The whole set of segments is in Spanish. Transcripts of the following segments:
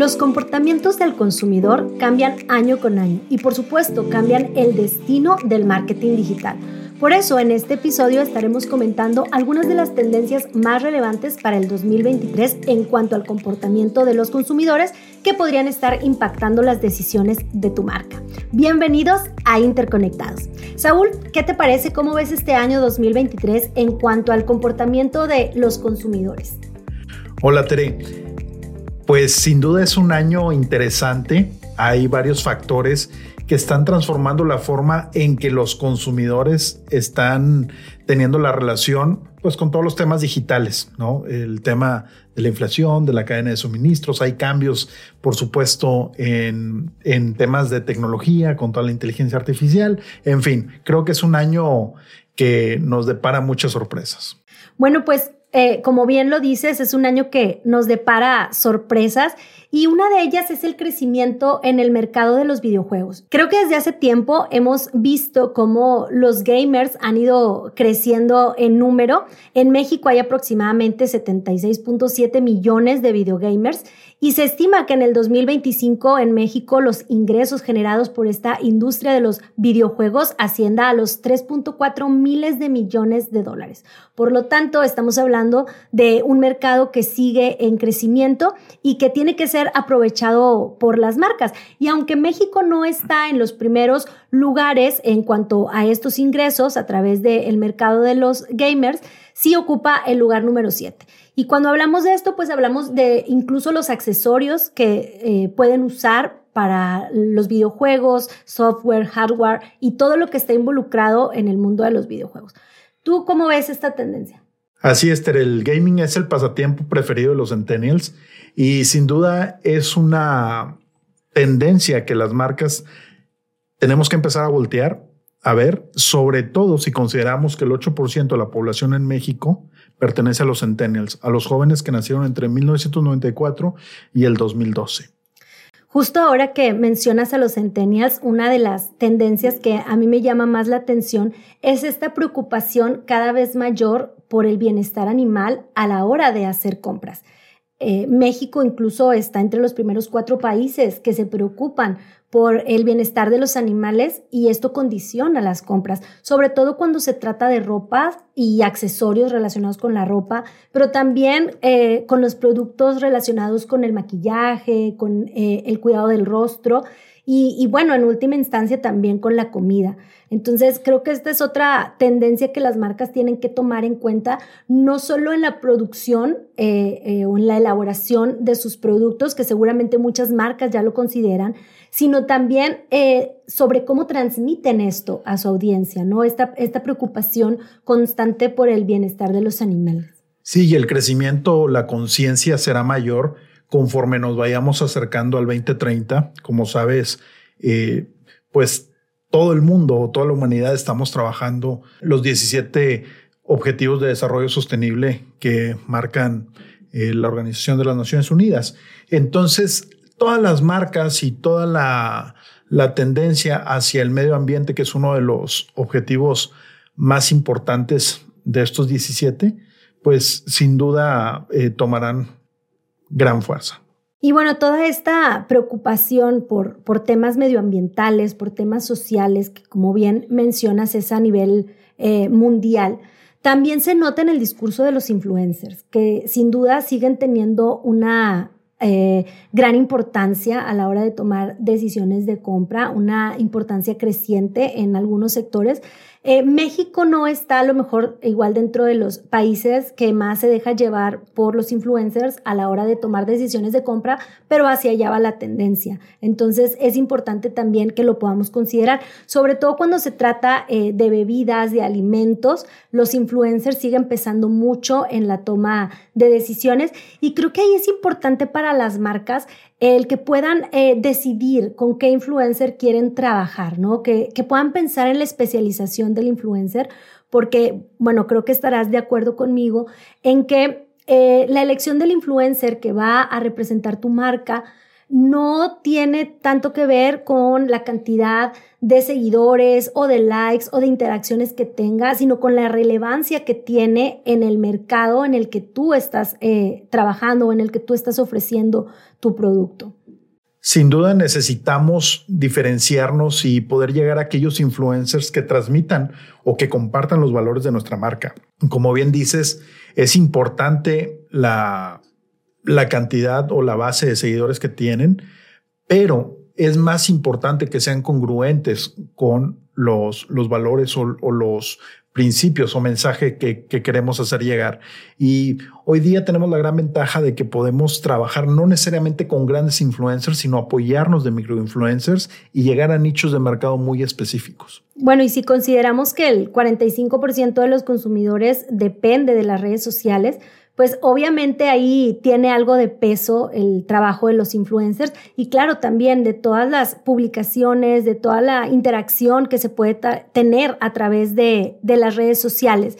Los comportamientos del consumidor cambian año con año y por supuesto cambian el destino del marketing digital. Por eso en este episodio estaremos comentando algunas de las tendencias más relevantes para el 2023 en cuanto al comportamiento de los consumidores que podrían estar impactando las decisiones de tu marca. Bienvenidos a Interconectados. Saúl, ¿qué te parece? ¿Cómo ves este año 2023 en cuanto al comportamiento de los consumidores? Hola Tere. Pues sin duda es un año interesante. Hay varios factores que están transformando la forma en que los consumidores están teniendo la relación pues con todos los temas digitales, ¿no? El tema de la inflación, de la cadena de suministros, hay cambios, por supuesto, en, en temas de tecnología, con toda la inteligencia artificial, en fin, creo que es un año que nos depara muchas sorpresas. Bueno, pues eh, como bien lo dices, es un año que nos depara sorpresas y una de ellas es el crecimiento en el mercado de los videojuegos. Creo que desde hace tiempo hemos visto cómo los gamers han ido creciendo en número. En México hay aproximadamente 76.7 millones de videogamers y se estima que en el 2025 en México los ingresos generados por esta industria de los videojuegos ascienda a los 3.4 miles de millones de dólares. Por lo tanto, estamos hablando de un mercado que sigue en crecimiento y que tiene que ser aprovechado por las marcas. Y aunque México no está en los primeros lugares en cuanto a estos ingresos a través del mercado de los gamers, sí ocupa el lugar número 7. Y cuando hablamos de esto, pues hablamos de incluso los accesorios que eh, pueden usar para los videojuegos, software, hardware y todo lo que está involucrado en el mundo de los videojuegos. ¿Tú cómo ves esta tendencia? Así es, el gaming es el pasatiempo preferido de los centennials y sin duda es una tendencia que las marcas tenemos que empezar a voltear a ver, sobre todo si consideramos que el 8% de la población en México pertenece a los centennials, a los jóvenes que nacieron entre 1994 y el 2012. Justo ahora que mencionas a los centennials, una de las tendencias que a mí me llama más la atención es esta preocupación cada vez mayor por el bienestar animal a la hora de hacer compras. Eh, México incluso está entre los primeros cuatro países que se preocupan por el bienestar de los animales y esto condiciona las compras, sobre todo cuando se trata de ropa y accesorios relacionados con la ropa, pero también eh, con los productos relacionados con el maquillaje, con eh, el cuidado del rostro y, bueno, en última instancia también con la comida. Entonces, creo que esta es otra tendencia que las marcas tienen que tomar en cuenta, no solo en la producción eh, eh, o en la elaboración de sus productos, que seguramente muchas marcas ya lo consideran, sino también eh, sobre cómo transmiten esto a su audiencia, ¿no? Esta, esta preocupación constante por el bienestar de los animales. Sí, y el crecimiento, la conciencia será mayor conforme nos vayamos acercando al 2030. Como sabes, eh, pues todo el mundo, toda la humanidad estamos trabajando los 17 objetivos de desarrollo sostenible que marcan eh, la Organización de las Naciones Unidas. Entonces, todas las marcas y toda la, tendencia hacia el medio ambiente, que es uno de los objetivos más importantes de estos 17, pues sin duda eh, tomarán gran fuerza. Y bueno, toda esta preocupación por, por temas medioambientales, por temas sociales, que como bien mencionas es a nivel eh, mundial, también se nota en el discurso de los influencers, que sin duda siguen teniendo una eh, gran importancia a la hora de tomar decisiones de compra, una importancia creciente en algunos sectores eh, México no está a lo mejor igual dentro de los países que más se deja llevar por los influencers a la hora de tomar decisiones de compra, pero hacia allá va la tendencia. Entonces es importante también que lo podamos considerar, sobre todo cuando se trata eh, de bebidas, de alimentos, los influencers siguen pesando mucho en la toma de decisiones y creo que ahí es importante para las marcas el que puedan eh, decidir con qué influencer quieren trabajar, ¿no? Que, que, puedan pensar en la especialización del influencer, porque, bueno, creo que estarás de acuerdo conmigo en que eh, la elección del influencer que va a representar tu marca no tiene tanto que ver con la cantidad de seguidores o de likes o de interacciones que tenga, sino con la relevancia que tiene en el mercado en el que tú estás eh, trabajando o en el que tú estás ofreciendo tu producto. Sin duda necesitamos diferenciarnos y poder llegar a aquellos influencers que transmitan o que compartan los valores de nuestra marca. Como bien dices, es importante la, la cantidad o la base de seguidores que tienen, pero es más importante que sean congruentes con los, los valores o, los principios o mensaje que, queremos hacer llegar. Y hoy día tenemos la gran ventaja de que podemos trabajar no necesariamente con grandes influencers, sino apoyarnos de microinfluencers y llegar a nichos de mercado muy específicos. Bueno, y si consideramos que el 45% de los consumidores depende de las redes sociales, pues obviamente ahí tiene algo de peso el trabajo de los influencers y claro también de todas las publicaciones, de toda la interacción que se puede tener a través de, las redes sociales.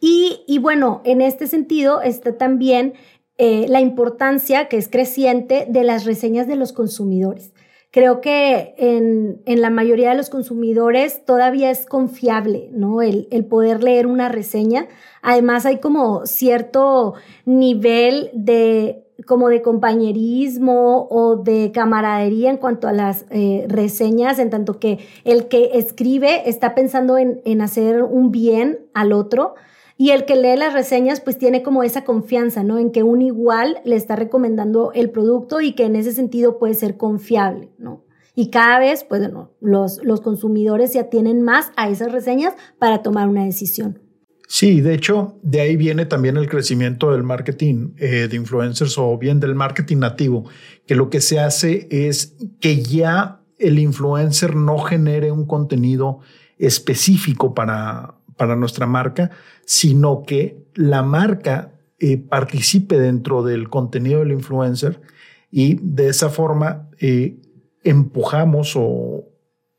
Y, bueno, en este sentido está también eh, la importancia que es creciente de las reseñas de los consumidores. Creo que en, la mayoría de los consumidores todavía es confiable, ¿no? El, el poder leer una reseña. Además hay como cierto nivel de como de compañerismo o de camaradería en cuanto a las eh, reseñas, en tanto que el que escribe está pensando en, en hacer un bien al otro y el que lee las reseñas pues tiene como esa confianza, ¿no? En que un igual le está recomendando el producto y que en ese sentido puede ser confiable, ¿no? Y cada vez, pues, los, los consumidores se atienen más a esas reseñas para tomar una decisión. Sí, de hecho, de ahí viene también el crecimiento del marketing eh, de influencers o bien del marketing nativo, que lo que se hace es que ya el influencer no genere un contenido específico para, para nuestra marca, sino que la marca eh, participe dentro del contenido del influencer y de esa forma eh, empujamos o,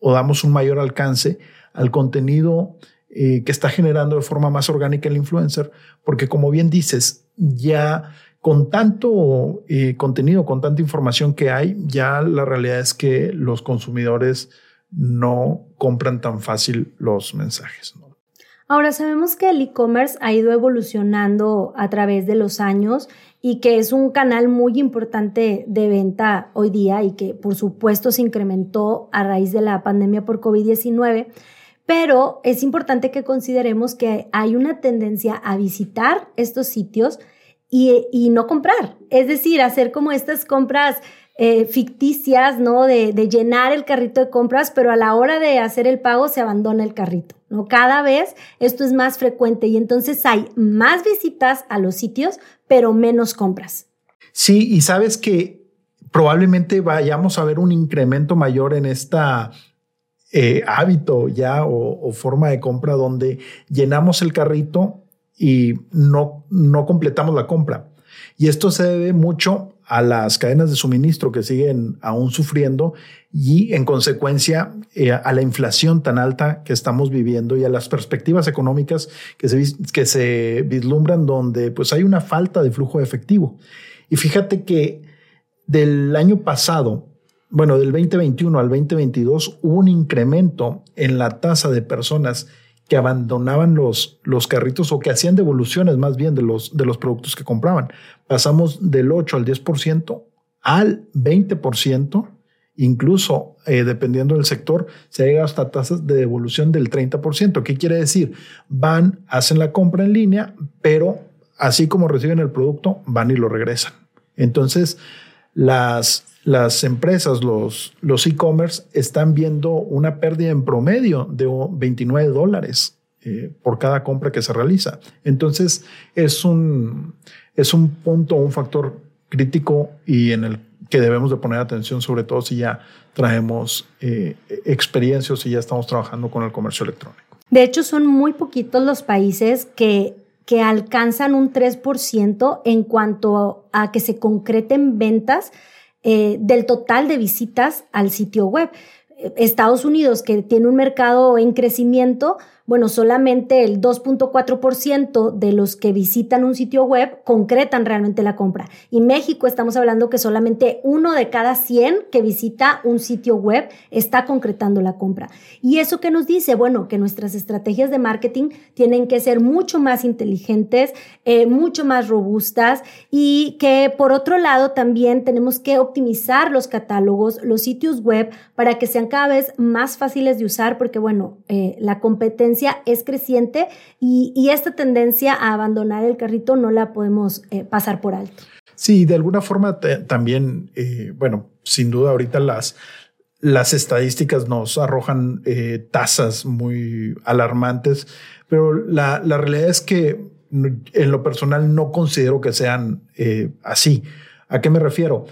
damos un mayor alcance al contenido eh, que está generando de forma más orgánica el influencer, porque como bien dices, ya con tanto contenido, con tanta información que hay, ya la realidad es que los consumidores no compran tan fácil los mensajes. Ahora sabemos que el e-commerce ha ido evolucionando a través de los años y que es un canal muy importante de venta hoy día y que por supuesto se incrementó a raíz de la pandemia por COVID-19. Pero es importante que consideremos que hay una tendencia a visitar estos sitios y, y no comprar, es decir, hacer como estas compras eh, ficticias, ¿no? De, llenar el carrito de compras, pero a la hora de hacer el pago se abandona el carrito, ¿no? Cada vez esto es más frecuente y entonces hay más visitas a los sitios, pero menos compras. Sí, y sabes que probablemente vayamos a ver un incremento mayor en esta eh, hábito ya o, o, forma de compra donde llenamos el carrito y no, no completamos la compra. Y esto se debe mucho a las cadenas de suministro que siguen aún sufriendo y en consecuencia eh, a la inflación tan alta que estamos viviendo y a las perspectivas económicas que se, que se vislumbran donde pues hay una falta de flujo de efectivo. Y fíjate que del año pasado, bueno, del 2021 al 2022 hubo un incremento en la tasa de personas que abandonaban los, los carritos o que hacían devoluciones más bien de los, de los productos que compraban. Pasamos del 8 al 10% al 20%, incluso eh, dependiendo del sector, se llega hasta tasas de devolución del 30%. ¿Qué quiere decir? Van, hacen la compra en línea, pero así como reciben el producto, van y lo regresan. Entonces, las, las empresas, los, los e-commerce, están viendo una pérdida en promedio de 29 dólares eh, por cada compra que se realiza. Entonces, es un, es un punto, un factor crítico y en el que debemos de poner atención, sobre todo si ya traemos eh, experiencias y ya estamos trabajando con el comercio electrónico. De hecho, son muy poquitos los países que, que alcanzan un 3% en cuanto a que se concreten ventas eh, del total de visitas al sitio web. Estados Unidos, que tiene un mercado en crecimiento, bueno, solamente el 2.4% de los que visitan un sitio web concretan realmente la compra. Y México estamos hablando que solamente uno de cada 100 que visita un sitio web está concretando la compra. ¿Y eso qué nos dice? Bueno, que nuestras estrategias de marketing tienen que ser mucho más inteligentes, eh, mucho más robustas y que por otro lado también tenemos que optimizar los catálogos, los sitios web para que sean cada vez más fáciles de usar porque bueno, eh, la competencia es creciente y, esta tendencia a abandonar el carrito no la podemos eh, pasar por alto. Sí, de alguna forma también, bueno, sin duda ahorita las, las estadísticas nos arrojan tasas muy alarmantes, pero la, la realidad es que en lo personal no considero que sean eh, así. ¿A qué me refiero?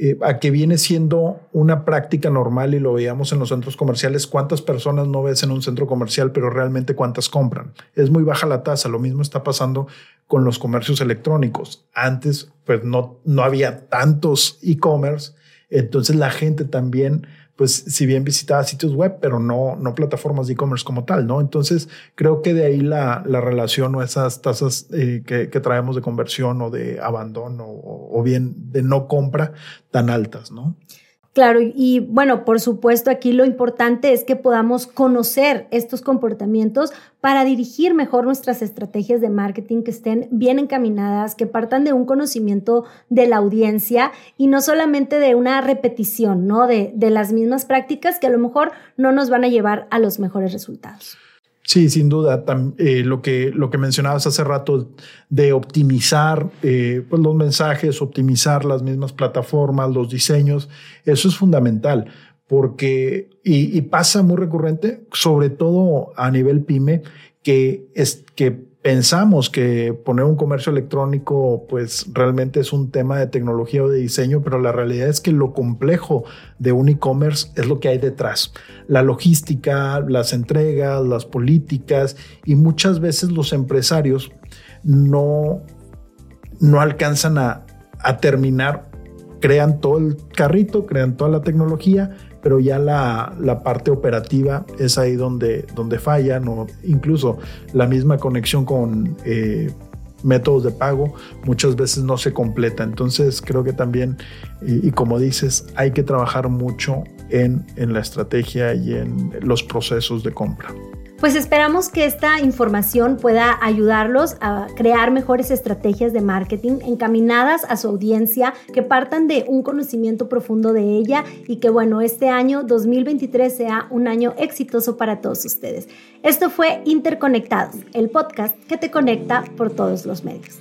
Eh, a que viene siendo una práctica normal y lo veíamos en los centros comerciales. ¿Cuántas personas no ves en un centro comercial, pero realmente cuántas compran? Es muy baja la tasa. Lo mismo está pasando con los comercios electrónicos. Antes, pues no, no había tantos e-commerce. Entonces la gente también pues si bien visitaba sitios web, pero no, no plataformas de e-commerce como tal, ¿no? Entonces creo que de ahí la, la relación o esas tasas eh, que, que, traemos de conversión o de abandono o, o bien de no compra tan altas, ¿no? Claro, y bueno, por supuesto, aquí lo importante es que podamos conocer estos comportamientos para dirigir mejor nuestras estrategias de marketing que estén bien encaminadas, que partan de un conocimiento de la audiencia y no solamente de una repetición, ¿no? De, de las mismas prácticas que a lo mejor no nos van a llevar a los mejores resultados. Sí, sin duda. Eh, lo, que, lo que mencionabas hace rato de optimizar eh, pues los mensajes, optimizar las mismas plataformas, los diseños, eso es fundamental porque, y pasa muy recurrente, sobre todo a nivel pyme, que, es, que pensamos que poner un comercio electrónico pues realmente es un tema de tecnología o de diseño, pero la realidad es que lo complejo de un e-commerce es lo que hay detrás. La logística, las entregas, las políticas y muchas veces los empresarios no, no alcanzan a, a terminar, crean todo el carrito, crean toda la tecnología, pero ya la, la, parte operativa es ahí donde, donde fallan o incluso la misma conexión con eh, métodos de pago muchas veces no se completa. Entonces creo que también, y, y como dices, hay que trabajar mucho en, en la estrategia y en los procesos de compra. Pues esperamos que esta información pueda ayudarlos a crear mejores estrategias de marketing encaminadas a su audiencia, que partan de un conocimiento profundo de ella y que bueno, este año 2023 sea un año exitoso para todos ustedes. Esto fue Interconectados, el podcast que te conecta por todos los medios.